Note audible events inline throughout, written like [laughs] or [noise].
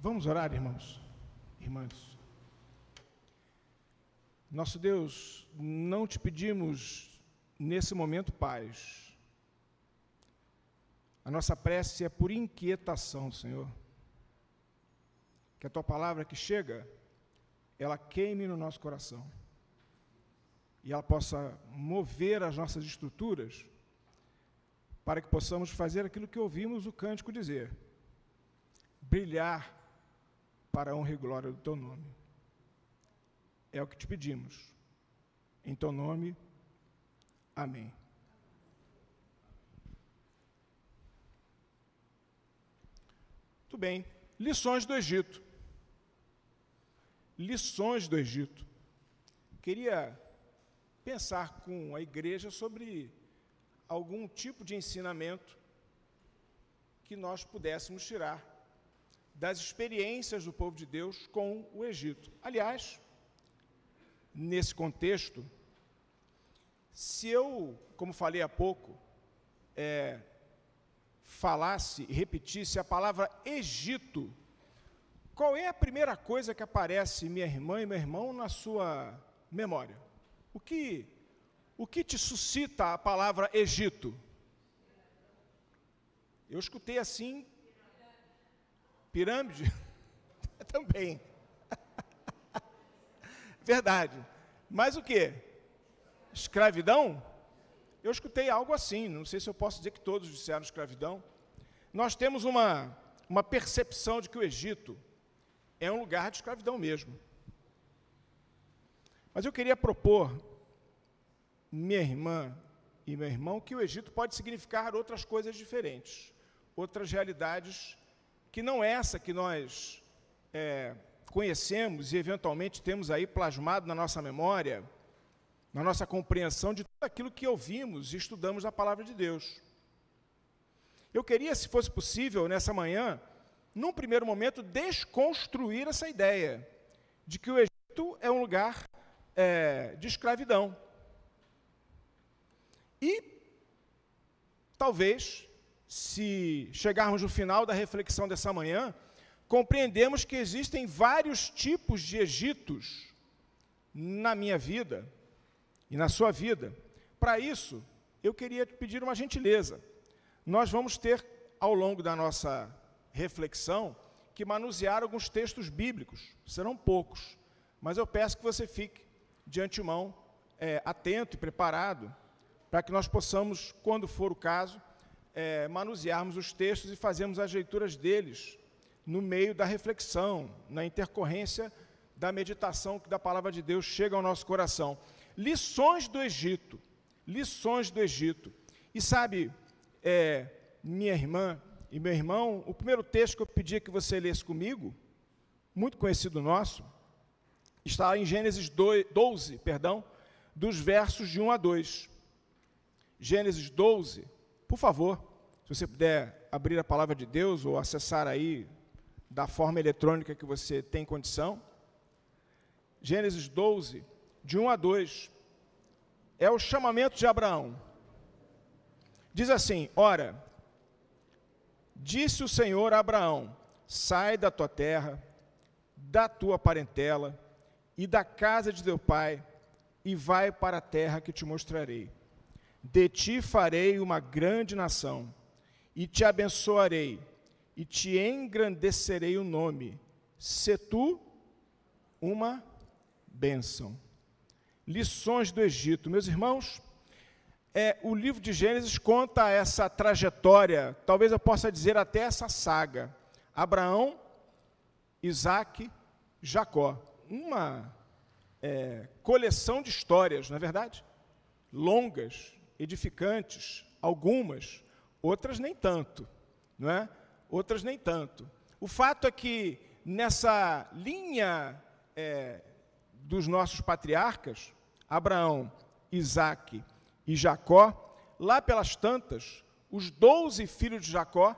Vamos orar, irmãos, irmãs. Nosso Deus, não te pedimos nesse momento paz. A nossa prece é por inquietação, Senhor. Que a tua palavra que chega, ela queime no nosso coração. E ela possa mover as nossas estruturas para que possamos fazer aquilo que ouvimos o cântico dizer: brilhar para a honra e glória do teu nome. É o que te pedimos. Em teu nome, amém. Muito bem. Lições do Egito. Lições do Egito. Queria pensar com a igreja sobre algum tipo de ensinamento que nós pudéssemos tirar das experiências do povo de Deus com o Egito. Aliás, nesse contexto, se eu, como falei há pouco, é, falasse e repetisse a palavra Egito, qual é a primeira coisa que aparece, minha irmã e meu irmão, na sua memória? O que, o que te suscita a palavra Egito? Eu escutei assim Pirâmide? [laughs] Também. [laughs] Verdade. Mas o que? Escravidão? Eu escutei algo assim, não sei se eu posso dizer que todos disseram escravidão. Nós temos uma, uma percepção de que o Egito é um lugar de escravidão mesmo. Mas eu queria propor, minha irmã e meu irmão, que o Egito pode significar outras coisas diferentes, outras realidades que não é essa que nós é, conhecemos e eventualmente temos aí plasmado na nossa memória, na nossa compreensão de tudo aquilo que ouvimos e estudamos da palavra de Deus. Eu queria, se fosse possível, nessa manhã, num primeiro momento, desconstruir essa ideia de que o Egito é um lugar é, de escravidão. E talvez se chegarmos no final da reflexão dessa manhã, compreendemos que existem vários tipos de Egitos na minha vida e na sua vida. Para isso, eu queria te pedir uma gentileza. Nós vamos ter, ao longo da nossa reflexão, que manusear alguns textos bíblicos. Serão poucos, mas eu peço que você fique de antemão é, atento e preparado para que nós possamos, quando for o caso, é, manusearmos os textos e fazermos as leituras deles no meio da reflexão, na intercorrência da meditação que da palavra de Deus chega ao nosso coração. Lições do Egito, lições do Egito. E sabe, é, minha irmã e meu irmão, o primeiro texto que eu pedia que você lesse comigo, muito conhecido nosso, está em Gênesis 12, perdão, dos versos de 1 a 2. Gênesis 12, por favor, se você puder abrir a palavra de Deus ou acessar aí da forma eletrônica que você tem condição. Gênesis 12, de 1 a 2, é o chamamento de Abraão. Diz assim: Ora, disse o Senhor a Abraão: Sai da tua terra, da tua parentela e da casa de teu pai, e vai para a terra que te mostrarei. De ti farei uma grande nação, e te abençoarei, e te engrandecerei o nome. Se tu uma bênção. Lições do Egito. Meus irmãos, é, o livro de Gênesis conta essa trajetória, talvez eu possa dizer até essa saga. Abraão, Isaac, Jacó. Uma é, coleção de histórias, não é verdade? Longas, edificantes, algumas, outras nem tanto, não é? Outras nem tanto. O fato é que nessa linha é, dos nossos patriarcas, Abraão, Isaac e Jacó, lá pelas tantas, os doze filhos de Jacó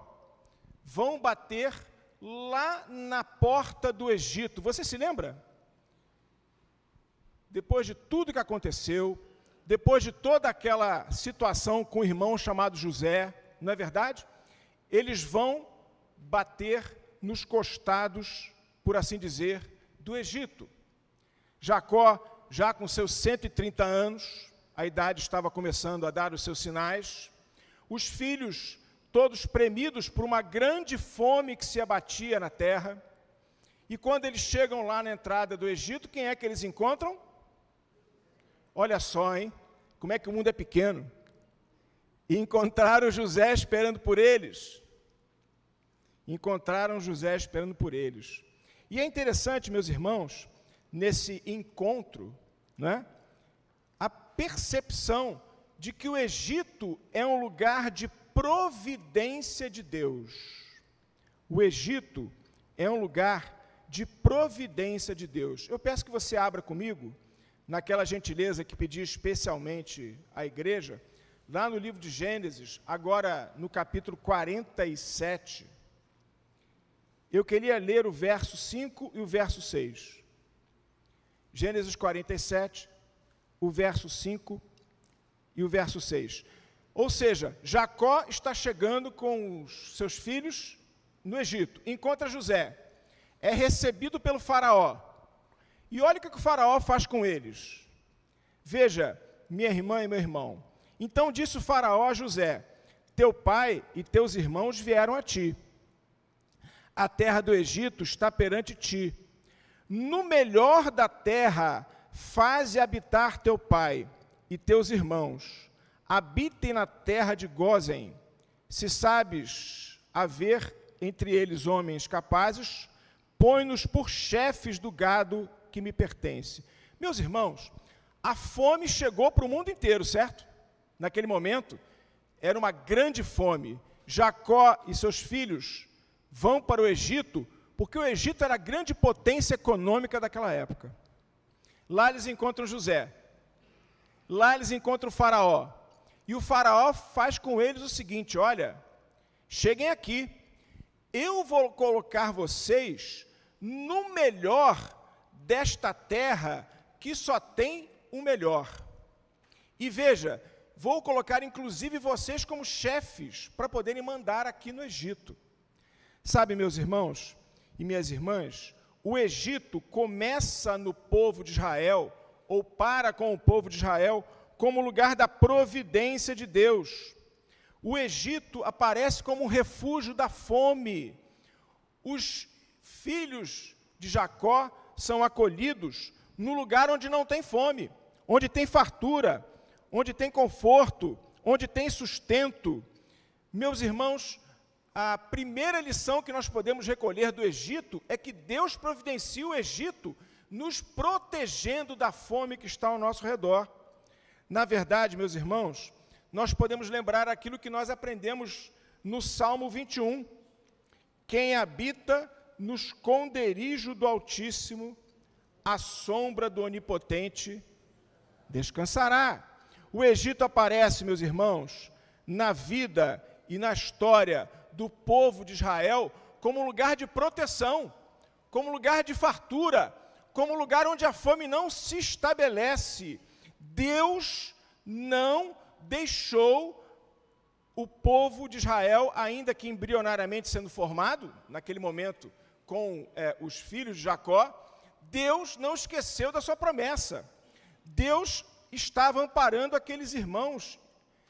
vão bater lá na porta do Egito. Você se lembra? Depois de tudo que aconteceu, depois de toda aquela situação com o irmão chamado José, não é verdade? Eles vão bater nos costados, por assim dizer, do Egito. Jacó, já com seus 130 anos, a idade estava começando a dar os seus sinais, os filhos todos premidos por uma grande fome que se abatia na terra. E quando eles chegam lá na entrada do Egito, quem é que eles encontram? Olha só, hein? Como é que o mundo é pequeno. E encontraram José esperando por eles. Encontraram José esperando por eles. E é interessante, meus irmãos, nesse encontro, né, a percepção de que o Egito é um lugar de providência de Deus. O Egito é um lugar de providência de Deus. Eu peço que você abra comigo, naquela gentileza que pedi especialmente à igreja, lá no livro de Gênesis, agora no capítulo 47. Eu queria ler o verso 5 e o verso 6. Gênesis 47, o verso 5 e o verso 6. Ou seja, Jacó está chegando com os seus filhos no Egito, encontra José, é recebido pelo Faraó. E olha o que o Faraó faz com eles. Veja, minha irmã e meu irmão. Então disse o Faraó a José: Teu pai e teus irmãos vieram a ti. A terra do Egito está perante ti. No melhor da terra, faze habitar teu pai e teus irmãos habitem na terra de Gozen. Se sabes haver entre eles homens capazes, põe-nos por chefes do gado que me pertence. Meus irmãos, a fome chegou para o mundo inteiro, certo? Naquele momento, era uma grande fome. Jacó e seus filhos vão para o Egito, porque o Egito era a grande potência econômica daquela época. Lá eles encontram José. Lá eles encontram o Faraó. E o faraó faz com eles o seguinte: olha, cheguem aqui, eu vou colocar vocês no melhor desta terra que só tem o melhor. E veja, vou colocar inclusive vocês como chefes para poderem mandar aqui no Egito. Sabe, meus irmãos e minhas irmãs, o Egito começa no povo de Israel, ou para com o povo de Israel, como lugar da providência de Deus. O Egito aparece como um refúgio da fome. Os filhos de Jacó são acolhidos no lugar onde não tem fome, onde tem fartura, onde tem conforto, onde tem sustento. Meus irmãos, a primeira lição que nós podemos recolher do Egito é que Deus providencia o Egito nos protegendo da fome que está ao nosso redor. Na verdade, meus irmãos, nós podemos lembrar aquilo que nós aprendemos no Salmo 21. Quem habita no esconderijo do Altíssimo, a sombra do Onipotente descansará. O Egito aparece, meus irmãos, na vida e na história do povo de Israel como lugar de proteção, como lugar de fartura, como lugar onde a fome não se estabelece, Deus não deixou o povo de Israel, ainda que embrionariamente sendo formado, naquele momento, com é, os filhos de Jacó, Deus não esqueceu da sua promessa. Deus estava amparando aqueles irmãos.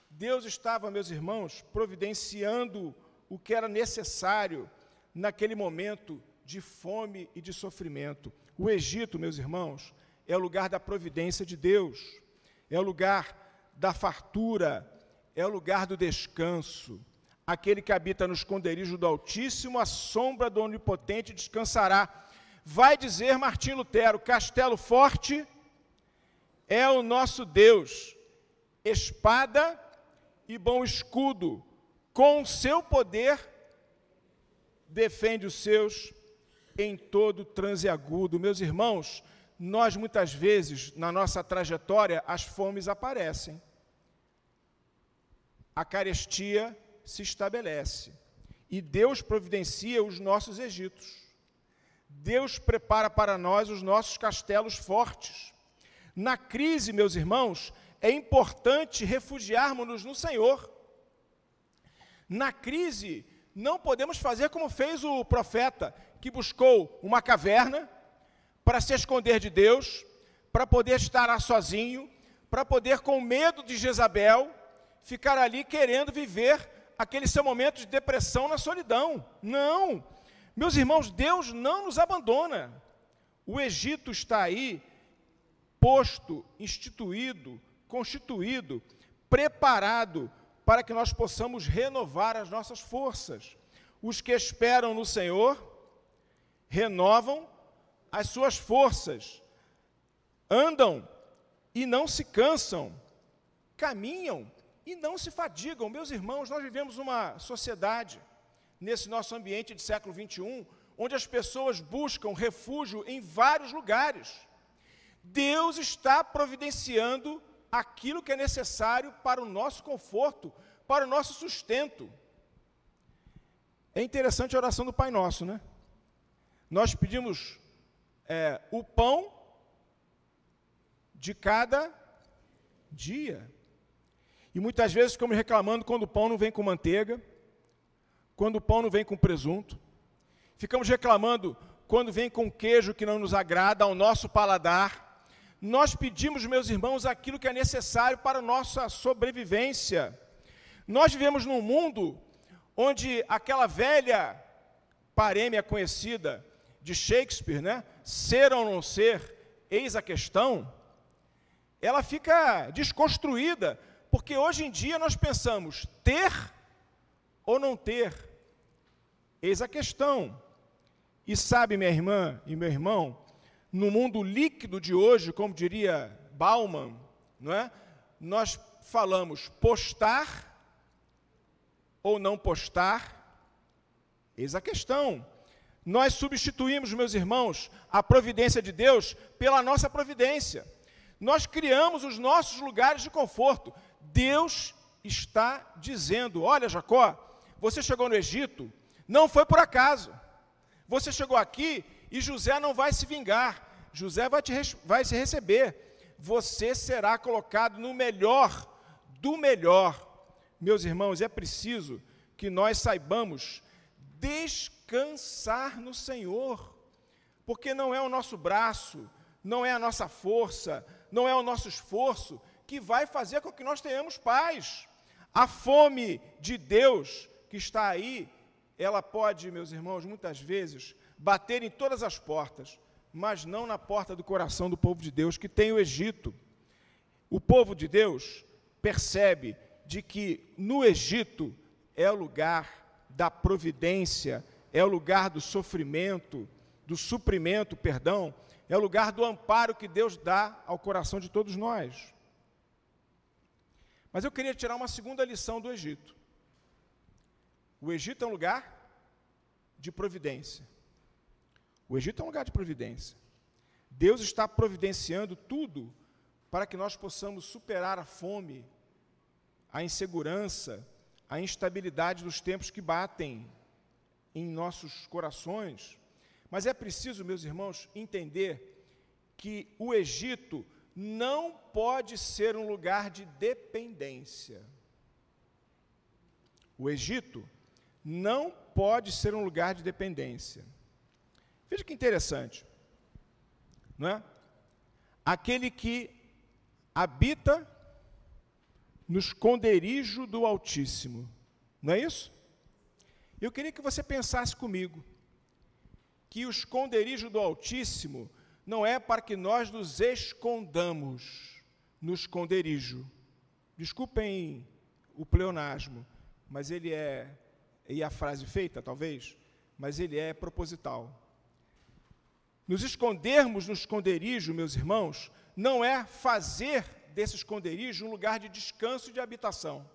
Deus estava, meus irmãos, providenciando o que era necessário naquele momento de fome e de sofrimento. O Egito, meus irmãos, é o lugar da providência de Deus é o lugar da fartura, é o lugar do descanso. Aquele que habita no esconderijo do Altíssimo, a sombra do Onipotente descansará. Vai dizer Martim Lutero: castelo forte é o nosso Deus, espada e bom escudo, com o seu poder defende os seus em todo transe agudo. Meus irmãos, nós muitas vezes, na nossa trajetória, as fomes aparecem. A carestia se estabelece. E Deus providencia os nossos Egitos. Deus prepara para nós os nossos castelos fortes. Na crise, meus irmãos, é importante refugiarmos-nos no Senhor. Na crise, não podemos fazer como fez o profeta, que buscou uma caverna para se esconder de Deus, para poder estar lá sozinho, para poder, com medo de Jezabel, ficar ali querendo viver aquele seu momento de depressão na solidão. Não! Meus irmãos, Deus não nos abandona. O Egito está aí, posto, instituído, constituído, preparado para que nós possamos renovar as nossas forças. Os que esperam no Senhor renovam as suas forças, andam e não se cansam, caminham e não se fadigam. Meus irmãos, nós vivemos uma sociedade, nesse nosso ambiente de século 21, onde as pessoas buscam refúgio em vários lugares. Deus está providenciando aquilo que é necessário para o nosso conforto, para o nosso sustento. É interessante a oração do Pai Nosso, né? Nós pedimos é, o pão de cada dia. E muitas vezes ficamos reclamando quando o pão não vem com manteiga, quando o pão não vem com presunto. Ficamos reclamando quando vem com queijo que não nos agrada ao nosso paladar nós pedimos, meus irmãos, aquilo que é necessário para a nossa sobrevivência. Nós vivemos num mundo onde aquela velha parêmia conhecida de Shakespeare, né? Ser ou não ser, eis a questão, ela fica desconstruída, porque hoje em dia nós pensamos ter ou não ter, eis a questão. E sabe, minha irmã e meu irmão, no mundo líquido de hoje, como diria Bauman, não é? nós falamos postar ou não postar, eis a questão. Nós substituímos, meus irmãos, a providência de Deus pela nossa providência. Nós criamos os nossos lugares de conforto. Deus está dizendo: Olha, Jacó, você chegou no Egito, não foi por acaso. Você chegou aqui e José não vai se vingar. José vai, te, vai se receber. Você será colocado no melhor do melhor. Meus irmãos, é preciso que nós saibamos descansar no Senhor, porque não é o nosso braço, não é a nossa força, não é o nosso esforço que vai fazer com que nós tenhamos paz. A fome de Deus que está aí, ela pode, meus irmãos, muitas vezes bater em todas as portas, mas não na porta do coração do povo de Deus, que tem o Egito. O povo de Deus percebe de que no Egito é o lugar da providência, é o lugar do sofrimento, do suprimento, perdão, é o lugar do amparo que Deus dá ao coração de todos nós. Mas eu queria tirar uma segunda lição do Egito. O Egito é um lugar de providência. O Egito é um lugar de providência. Deus está providenciando tudo para que nós possamos superar a fome, a insegurança, a instabilidade dos tempos que batem em nossos corações. Mas é preciso, meus irmãos, entender que o Egito não pode ser um lugar de dependência. O Egito não pode ser um lugar de dependência. Veja que interessante, não é? Aquele que habita no esconderijo do Altíssimo, não é isso? Eu queria que você pensasse comigo que o esconderijo do Altíssimo não é para que nós nos escondamos no esconderijo. Desculpem o pleonasmo, mas ele é, e a frase feita, talvez, mas ele é proposital. Nos escondermos no esconderijo, meus irmãos, não é fazer desse esconderijo um lugar de descanso e de habitação,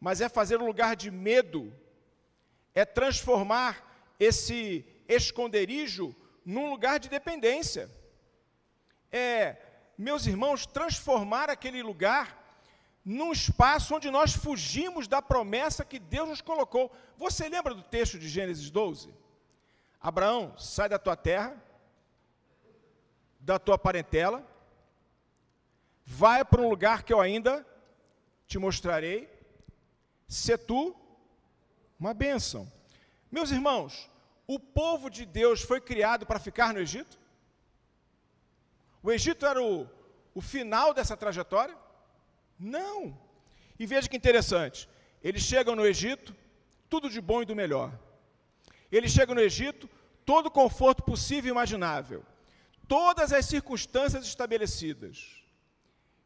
mas é fazer um lugar de medo, é transformar esse esconderijo num lugar de dependência. É, meus irmãos, transformar aquele lugar num espaço onde nós fugimos da promessa que Deus nos colocou. Você lembra do texto de Gênesis 12? Abraão, sai da tua terra, da tua parentela, vai para um lugar que eu ainda te mostrarei, se tu uma bênção. Meus irmãos, o povo de Deus foi criado para ficar no Egito? O Egito era o, o final dessa trajetória? Não. E veja que interessante: eles chegam no Egito, tudo de bom e do melhor. Eles chegam no Egito, todo o conforto possível e imaginável, todas as circunstâncias estabelecidas.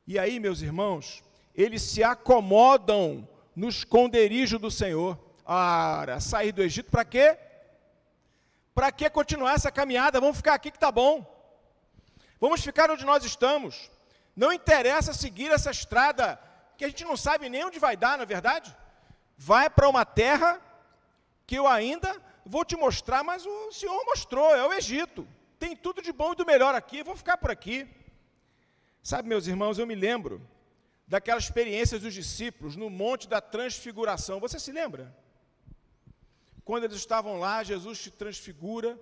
E aí, meus irmãos, eles se acomodam no esconderijo do Senhor. Ora, sair do Egito para quê? Para que continuar essa caminhada? Vamos ficar aqui que está bom. Vamos ficar onde nós estamos. Não interessa seguir essa estrada que a gente não sabe nem onde vai dar, na é verdade. Vai para uma terra que eu ainda vou te mostrar, mas o Senhor mostrou, é o Egito. Tem tudo de bom e do melhor aqui, vou ficar por aqui. Sabe, meus irmãos, eu me lembro daquelas experiências dos discípulos no Monte da Transfiguração. Você se lembra? Quando eles estavam lá, Jesus te transfigura,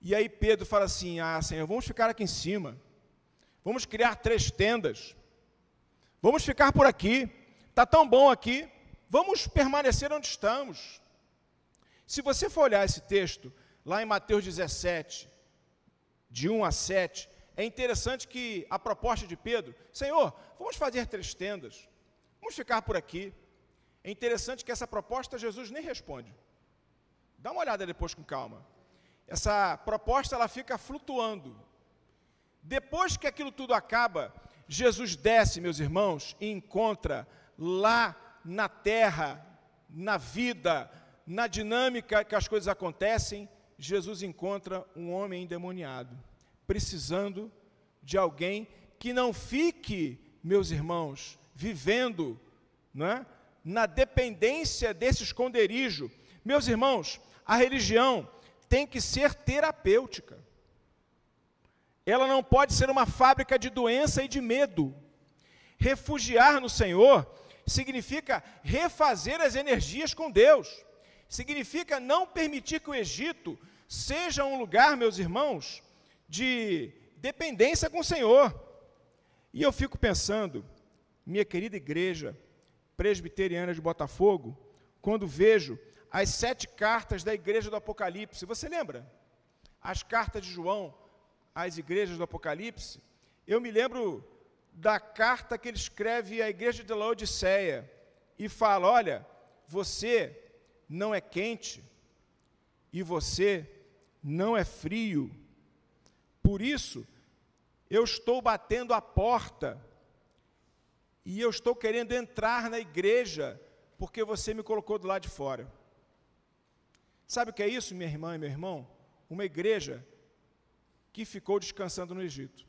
e aí Pedro fala assim: Ah, Senhor, vamos ficar aqui em cima, vamos criar três tendas, vamos ficar por aqui, está tão bom aqui, vamos permanecer onde estamos. Se você for olhar esse texto, lá em Mateus 17, de 1 a 7, é interessante que a proposta de Pedro, Senhor, vamos fazer três tendas, vamos ficar por aqui. É interessante que essa proposta Jesus nem responde. Dá uma olhada depois com calma. Essa proposta ela fica flutuando. Depois que aquilo tudo acaba, Jesus desce, meus irmãos, e encontra lá na terra, na vida, na dinâmica que as coisas acontecem, Jesus encontra um homem endemoniado precisando de alguém que não fique, meus irmãos, vivendo não é? na dependência desse esconderijo. Meus irmãos, a religião tem que ser terapêutica. Ela não pode ser uma fábrica de doença e de medo. Refugiar no Senhor significa refazer as energias com Deus. Significa não permitir que o Egito seja um lugar, meus irmãos, de dependência com o Senhor. E eu fico pensando, minha querida igreja presbiteriana de Botafogo, quando vejo as sete cartas da igreja do Apocalipse, você lembra? As cartas de João às igrejas do Apocalipse, eu me lembro da carta que ele escreve à igreja de Laodiceia e fala: Olha, você não é quente e você não é frio. Por isso, eu estou batendo a porta e eu estou querendo entrar na igreja porque você me colocou do lado de fora. Sabe o que é isso, minha irmã e meu irmão? Uma igreja que ficou descansando no Egito.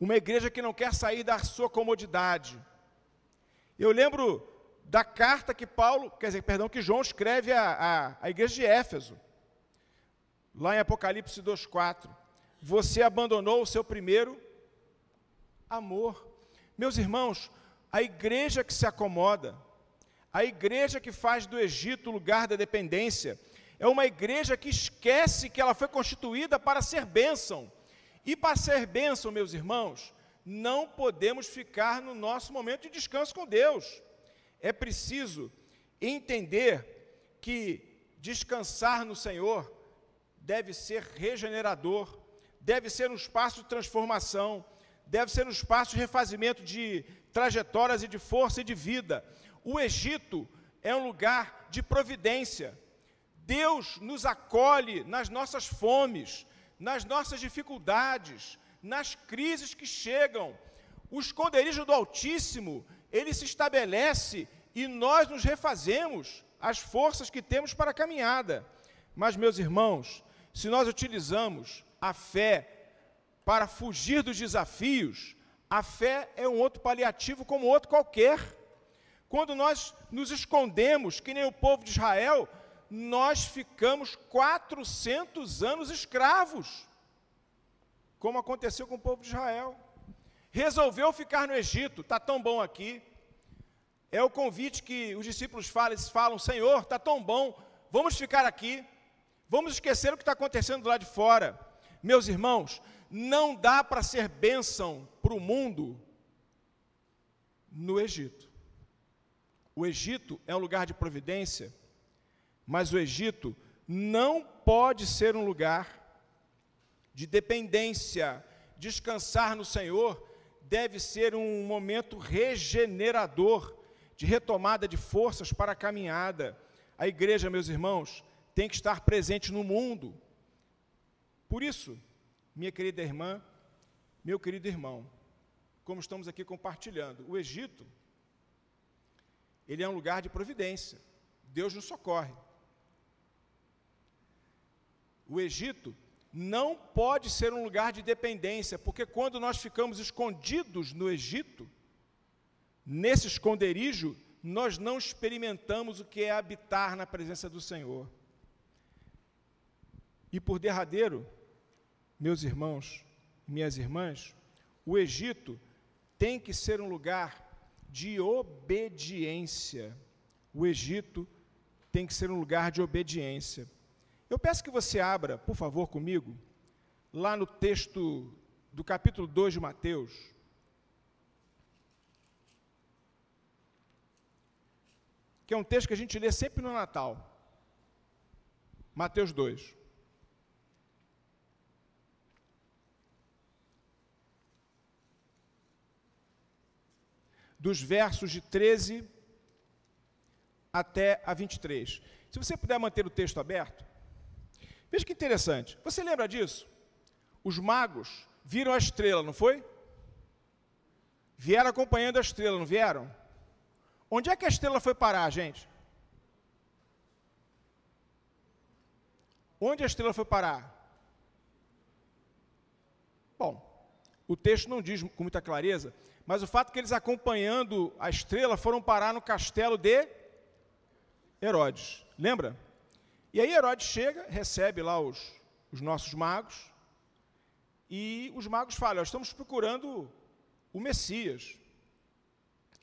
Uma igreja que não quer sair da sua comodidade. Eu lembro da carta que Paulo, quer dizer, perdão, que João escreve à, à, à igreja de Éfeso lá em Apocalipse 2,4. Você abandonou o seu primeiro amor. Meus irmãos, a igreja que se acomoda, a igreja que faz do Egito lugar da dependência, é uma igreja que esquece que ela foi constituída para ser bênção. E para ser bênção, meus irmãos, não podemos ficar no nosso momento de descanso com Deus. É preciso entender que descansar no Senhor deve ser regenerador, deve ser um espaço de transformação, deve ser um espaço de refazimento de trajetórias e de força e de vida. O Egito é um lugar de providência. Deus nos acolhe nas nossas fomes, nas nossas dificuldades, nas crises que chegam. O esconderijo do Altíssimo, ele se estabelece e nós nos refazemos as forças que temos para a caminhada. Mas, meus irmãos, se nós utilizamos a fé para fugir dos desafios, a fé é um outro paliativo como outro qualquer. Quando nós nos escondemos, que nem o povo de Israel, nós ficamos 400 anos escravos, como aconteceu com o povo de Israel. Resolveu ficar no Egito, está tão bom aqui. É o convite que os discípulos falam, falam: Senhor, está tão bom, vamos ficar aqui. Vamos esquecer o que está acontecendo lá de fora. Meus irmãos, não dá para ser bênção para o mundo no Egito. O Egito é um lugar de providência, Mas o Egito não pode ser um lugar de dependência. Descansar no Senhor deve ser um momento regenerador, de retomada de forças para a caminhada. A igreja, meus irmãos, tem que estar presente no mundo. Por isso, minha querida irmã, meu querido irmão, como estamos aqui compartilhando, o Egito, ele é um lugar de providência. Deus nos socorre. O Egito não pode ser um lugar de dependência, porque quando nós ficamos escondidos no Egito, nesse esconderijo, nós não experimentamos o que é habitar na presença do Senhor. E por derradeiro, meus irmãos, minhas irmãs, o Egito tem que ser um lugar de obediência. O Egito tem que ser um lugar de obediência. Eu peço que você abra, por favor, comigo, lá no texto do capítulo 2 de Mateus. Que é um texto que a gente lê sempre no Natal. Mateus 2. Dos versos de 13 até a 23. Se você puder manter o texto aberto. Veja que interessante. Você lembra disso? Os magos viram a estrela, não foi? Vieram acompanhando a estrela, não vieram? Onde é que a estrela foi parar, gente? Onde a estrela foi parar? Bom, o texto não diz com muita clareza, mas o fato que eles acompanhando a estrela foram parar no castelo de Herodes. Lembra? E aí Herodes chega, recebe lá os, os nossos magos, e os magos falam: estamos procurando o Messias.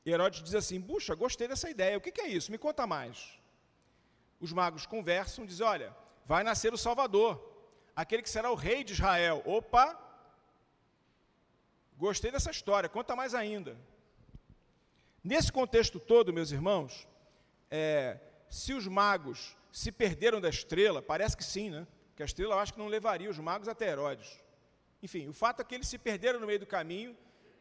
E Herodes diz assim: Puxa, gostei dessa ideia, o que, que é isso? Me conta mais. Os magos conversam, dizem: Olha, vai nascer o Salvador, aquele que será o rei de Israel. Opa! Gostei dessa história, conta mais ainda. Nesse contexto todo, meus irmãos, é, se os magos se perderam da estrela, parece que sim, né? Que a estrela eu acho que não levaria os magos até Herodes. Enfim, o fato é que eles se perderam no meio do caminho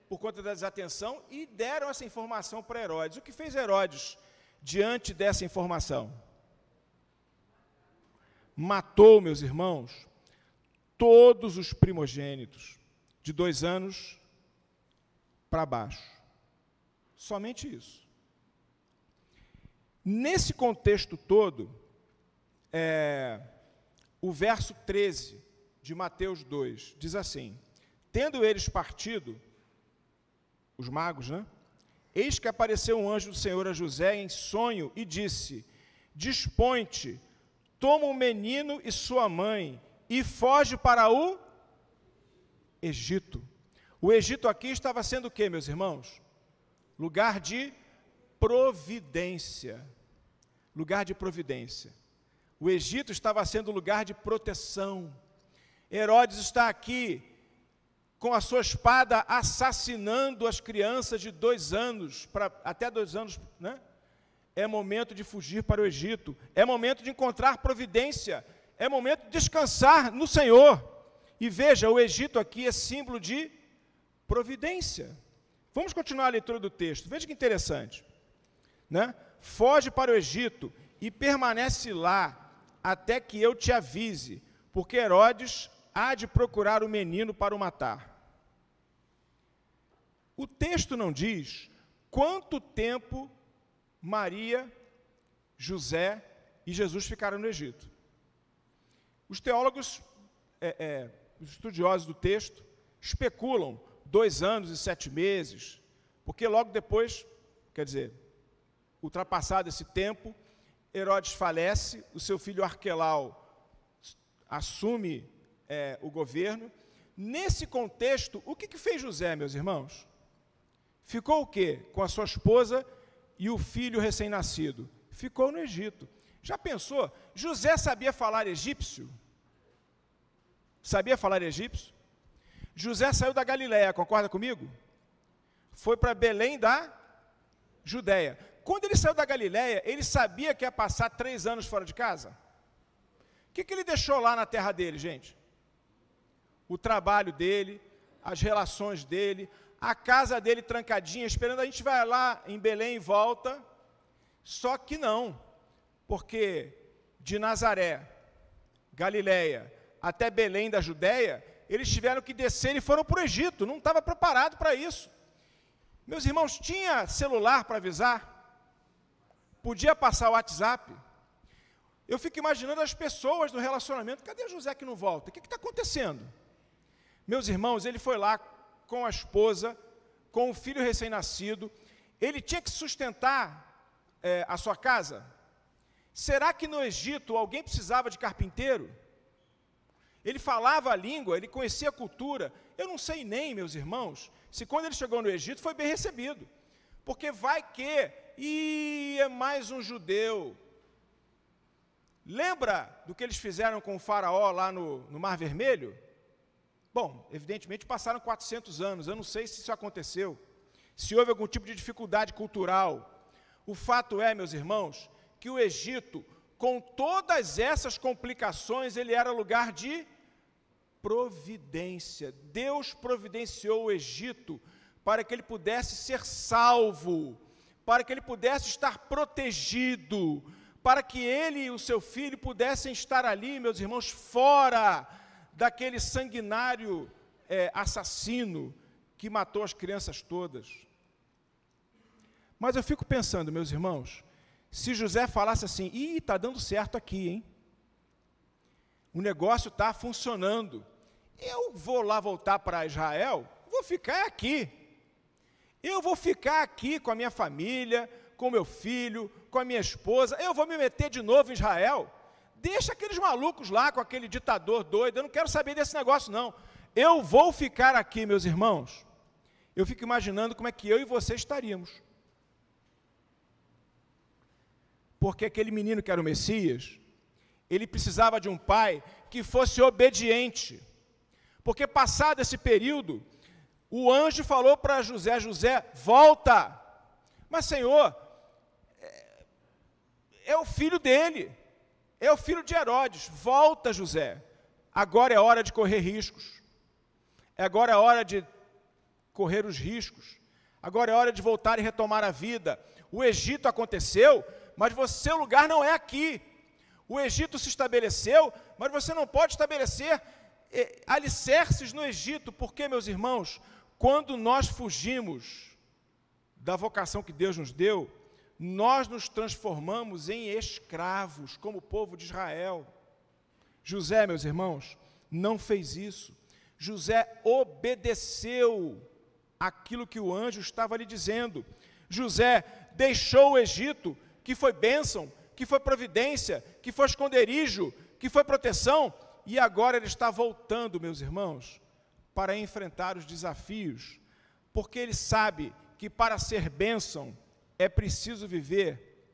por conta da desatenção e deram essa informação para Herodes. O que fez Herodes diante dessa informação? Matou, meus irmãos, todos os primogênitos de dois anos para baixo. Somente isso. Nesse contexto todo, é, o verso 13 de Mateus 2 diz assim: Tendo eles partido, os magos, né? Eis que apareceu um anjo do Senhor a José em sonho e disse: Dispõe-te, toma o menino e sua mãe e foge para o Egito. O Egito aqui estava sendo o que, meus irmãos? Lugar de providência. Lugar de providência. O Egito estava sendo lugar de proteção. Herodes está aqui com a sua espada assassinando as crianças de dois anos, pra, até dois anos, né? É momento de fugir para o Egito, é momento de encontrar providência, é momento de descansar no Senhor. E veja, o Egito aqui é símbolo de providência. Vamos continuar a leitura do texto, veja que interessante. Né? Foge para o Egito e permanece lá até que eu te avise, porque Herodes há de procurar o menino para o matar. O texto não diz quanto tempo Maria, José e Jesus ficaram no Egito. Os teólogos, é, é, os estudiosos do texto, especulam dois anos e sete meses, porque logo depois, quer dizer, ultrapassado esse tempo, Herodes falece, o seu filho Arquelau assume é, o governo. Nesse contexto, o que, que fez José, meus irmãos? Ficou o quê? Com a sua esposa e o filho recém-nascido. Ficou no Egito. Já pensou? José sabia falar egípcio? Sabia falar egípcio? José saiu da Galiléia, concorda comigo? Foi para Belém da Judéia. quando ele saiu da Galiléia, ele sabia que ia passar três anos fora de casa? O que, que ele deixou lá na terra dele, gente? O trabalho dele, as relações dele, a casa dele trancadinha, esperando a gente vai lá em Belém e volta. Só que não, porque de Nazaré, Galiléia, até Belém da Judéia, eles tiveram que descer e foram para o Egito, não estava preparado para isso. Meus irmãos, tinha celular para avisar? Podia passar o WhatsApp? Eu fico imaginando as pessoas do relacionamento, cadê José que não volta? O que está acontecendo? Meus irmãos, ele foi lá com a esposa, com o filho recém-nascido, ele tinha que sustentar é, a sua casa? Será que no Egito alguém precisava de carpinteiro? Ele falava a língua, ele conhecia a cultura. Eu não sei nem, meus irmãos, se quando ele chegou no Egito foi bem recebido. Porque vai que, e é mais um judeu. Lembra do que eles fizeram com o faraó lá no, no Mar Vermelho? Bom, evidentemente passaram 400 anos, eu não sei se isso aconteceu, se houve algum tipo de dificuldade cultural. O fato é, meus irmãos, que o Egito, com todas essas complicações, ele era lugar de providência. Deus providenciou o Egito para que ele pudesse ser salvo, para que ele pudesse estar protegido, para que ele e o seu filho pudessem estar ali, meus irmãos, fora daquele sanguinário é, assassino que matou as crianças todas. Mas eu fico pensando, meus irmãos, se José falasse assim, ih, está dando certo aqui, hein? O negócio está funcionando. Eu vou lá voltar para Israel, vou ficar aqui. Eu vou ficar aqui com a minha família, com meu filho, com a minha esposa. Eu vou me meter de novo em Israel. Deixa aqueles malucos lá com aquele ditador doido. Eu não quero saber desse negócio, não. Eu vou ficar aqui, meus irmãos. Eu fico imaginando como é que eu e você estaríamos. Porque aquele menino que era o Messias, ele precisava de um pai que fosse obediente. Porque passado esse período, o anjo falou para José: José, volta. Mas, Senhor, é, é o filho dele, é o filho de Herodes. Volta, José. Agora é hora de correr riscos. Agora é hora de correr os riscos. Agora é hora de voltar e retomar a vida. O Egito aconteceu, mas você, seu lugar não é aqui. O Egito se estabeleceu, mas você não pode estabelecer eh, alicerces no Egito, porque, meus irmãos, quando nós fugimos da vocação que Deus nos deu, nós nos transformamos em escravos, como o povo de Israel. José, meus irmãos, não fez isso. José obedeceu aquilo que o anjo estava lhe dizendo. José deixou o Egito que foi bênção, que foi providência, que foi esconderijo, que foi proteção, e agora ele está voltando, meus irmãos, para enfrentar os desafios, porque ele sabe que para ser bênção é preciso viver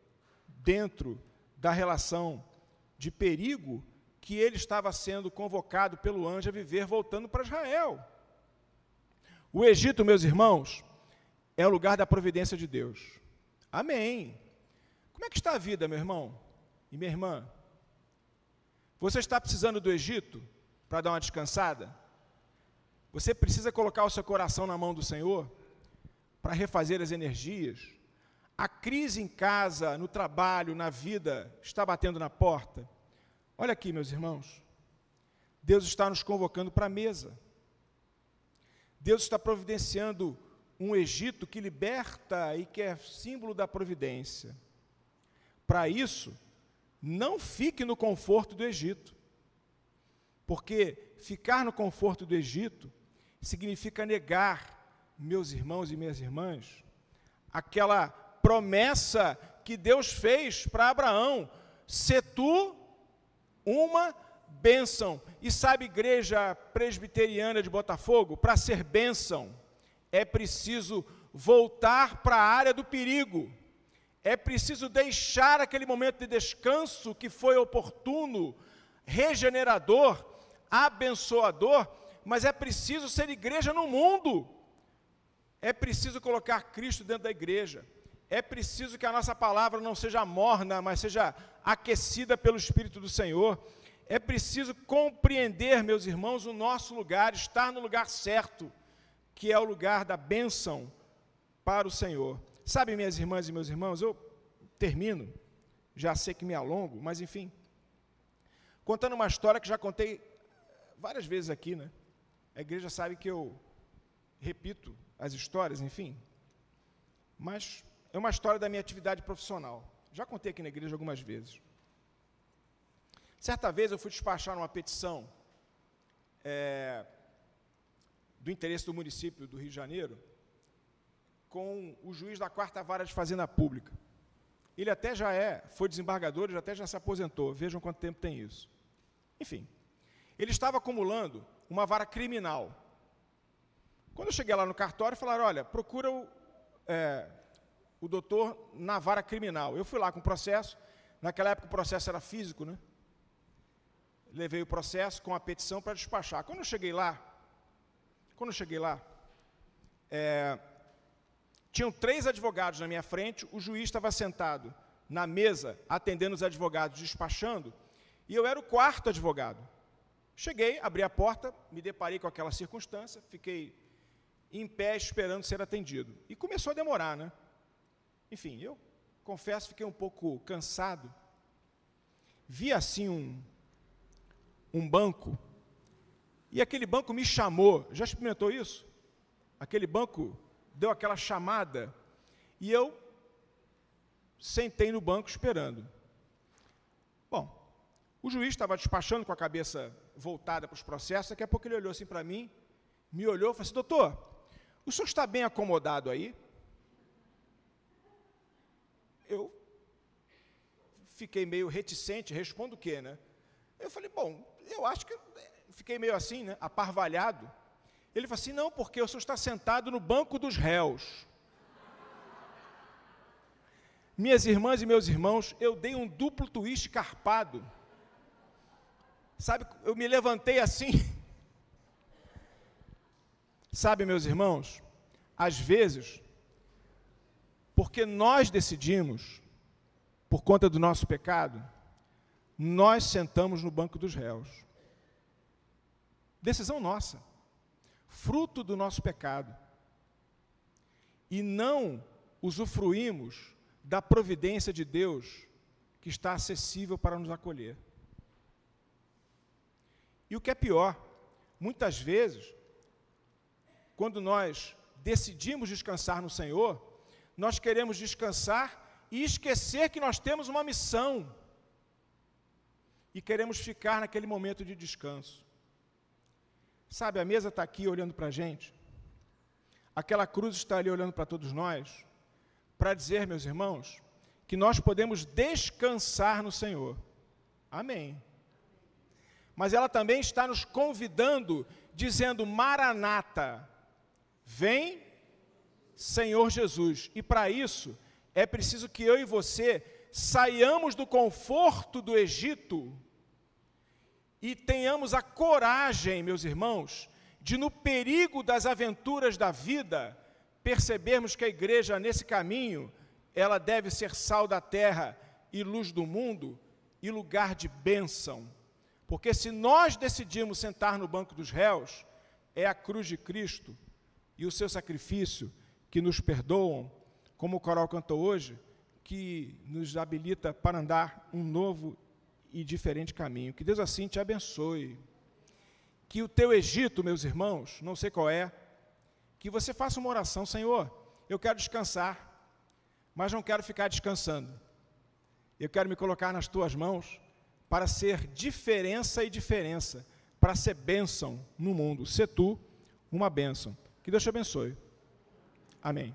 dentro da relação de perigo que ele estava sendo convocado pelo anjo a viver voltando para Israel. O Egito, meus irmãos, é o lugar da providência de Deus. Amém. Como é que está a vida, meu irmão e minha irmã? Você está precisando do Egito para dar uma descansada? Você precisa colocar o seu coração na mão do Senhor para refazer as energias? A crise em casa, no trabalho, na vida, está batendo na porta? Olha aqui, meus irmãos. Deus está nos convocando para a mesa. Deus está providenciando um Egito que liberta e que é símbolo da providência. Para isso, não fique no conforto do Egito. Porque ficar no conforto do Egito significa negar, meus irmãos e minhas irmãs, aquela promessa que Deus fez para Abraão: se tu uma bênção. E sabe, igreja presbiteriana de Botafogo, para ser bênção, é preciso voltar para a área do perigo é preciso deixar aquele momento de descanso que foi oportuno, regenerador, abençoador, mas é preciso ser igreja no mundo. É preciso colocar Cristo dentro da igreja. É preciso que a nossa palavra não seja morna, mas seja aquecida pelo Espírito do Senhor. É preciso compreender, meus irmãos, o nosso lugar, estar no lugar certo, que é o lugar da bênção para o Senhor. Sabe, minhas irmãs e meus irmãos, eu termino, já sei que me alongo, mas enfim, contando uma história que já contei várias vezes aqui, né? A igreja sabe que eu repito as histórias, enfim. Mas é uma história da minha atividade profissional. Já contei aqui na igreja algumas vezes. Certa vez eu fui despachar uma petição é, do interesse do município do Rio de Janeiro com o juiz da quarta vara de fazenda pública. Ele até já é, foi desembargador, ele até já se aposentou. Vejam quanto tempo tem isso. Enfim, ele estava acumulando uma vara criminal. Quando eu cheguei lá no cartório, falaram: olha, procura o, é, o doutor na vara criminal. Eu fui lá com o processo. Naquela época o processo era físico, né? Levei o processo com a petição para despachar. Quando eu cheguei lá, quando eu cheguei lá, é, tinham três advogados na minha frente, o juiz estava sentado na mesa, atendendo os advogados, despachando, e eu era o quarto advogado. Cheguei, abri a porta, me deparei com aquela circunstância, fiquei em pé esperando ser atendido. E começou a demorar, né? Enfim, eu confesso, fiquei um pouco cansado. Vi assim um, um banco, e aquele banco me chamou. Já experimentou isso? Aquele banco deu aquela chamada, e eu sentei no banco esperando. Bom, o juiz estava despachando com a cabeça voltada para os processos, daqui a pouco ele olhou assim para mim, me olhou e falou assim, doutor, o senhor está bem acomodado aí? eu fiquei meio reticente, respondo o quê, né? Eu falei, bom, eu acho que fiquei meio assim, né, aparvalhado. Ele falou assim, não, porque o senhor está sentado no banco dos réus. Minhas irmãs e meus irmãos, eu dei um duplo twist carpado. Sabe, eu me levantei assim. [laughs] Sabe, meus irmãos, às vezes porque nós decidimos, por conta do nosso pecado, nós sentamos no banco dos réus. Decisão nossa, fruto do nosso pecado. E não usufruímos da providência de Deus que está acessível para nos acolher. E o que é pior, muitas vezes, quando nós decidimos descansar no Senhor, nós queremos descansar e esquecer que nós temos uma missão. E queremos ficar naquele momento de descanso. Sabe, a mesa está aqui olhando para a gente. Aquela cruz está ali olhando para todos nós. Para dizer, meus irmãos, que nós podemos descansar no Senhor. Amém. Mas ela também está nos convidando, dizendo: Maranata, vem Senhor Jesus. E para isso, é preciso que eu e você saiamos do conforto do Egito e tenhamos a coragem, meus irmãos, de no perigo das aventuras da vida, percebermos que a igreja nesse caminho, ela deve ser sal da terra e luz do mundo e lugar de bênção. Porque se nós decidimos sentar no banco dos réus, é a cruz de Cristo e o seu sacrifício que nos perdoam, como o coral cantou hoje, que nos habilita para andar um novo e diferente caminho. Que Deus assim te abençoe. Que o teu Egito, meus irmãos, não sei qual é, que você faça uma oração, Senhor, eu quero descansar, mas não quero ficar descansando. Eu quero me colocar nas tuas mãos para ser diferença e diferença, para ser bênção no mundo. Ser tu uma bênção. Que Deus te abençoe. Amém.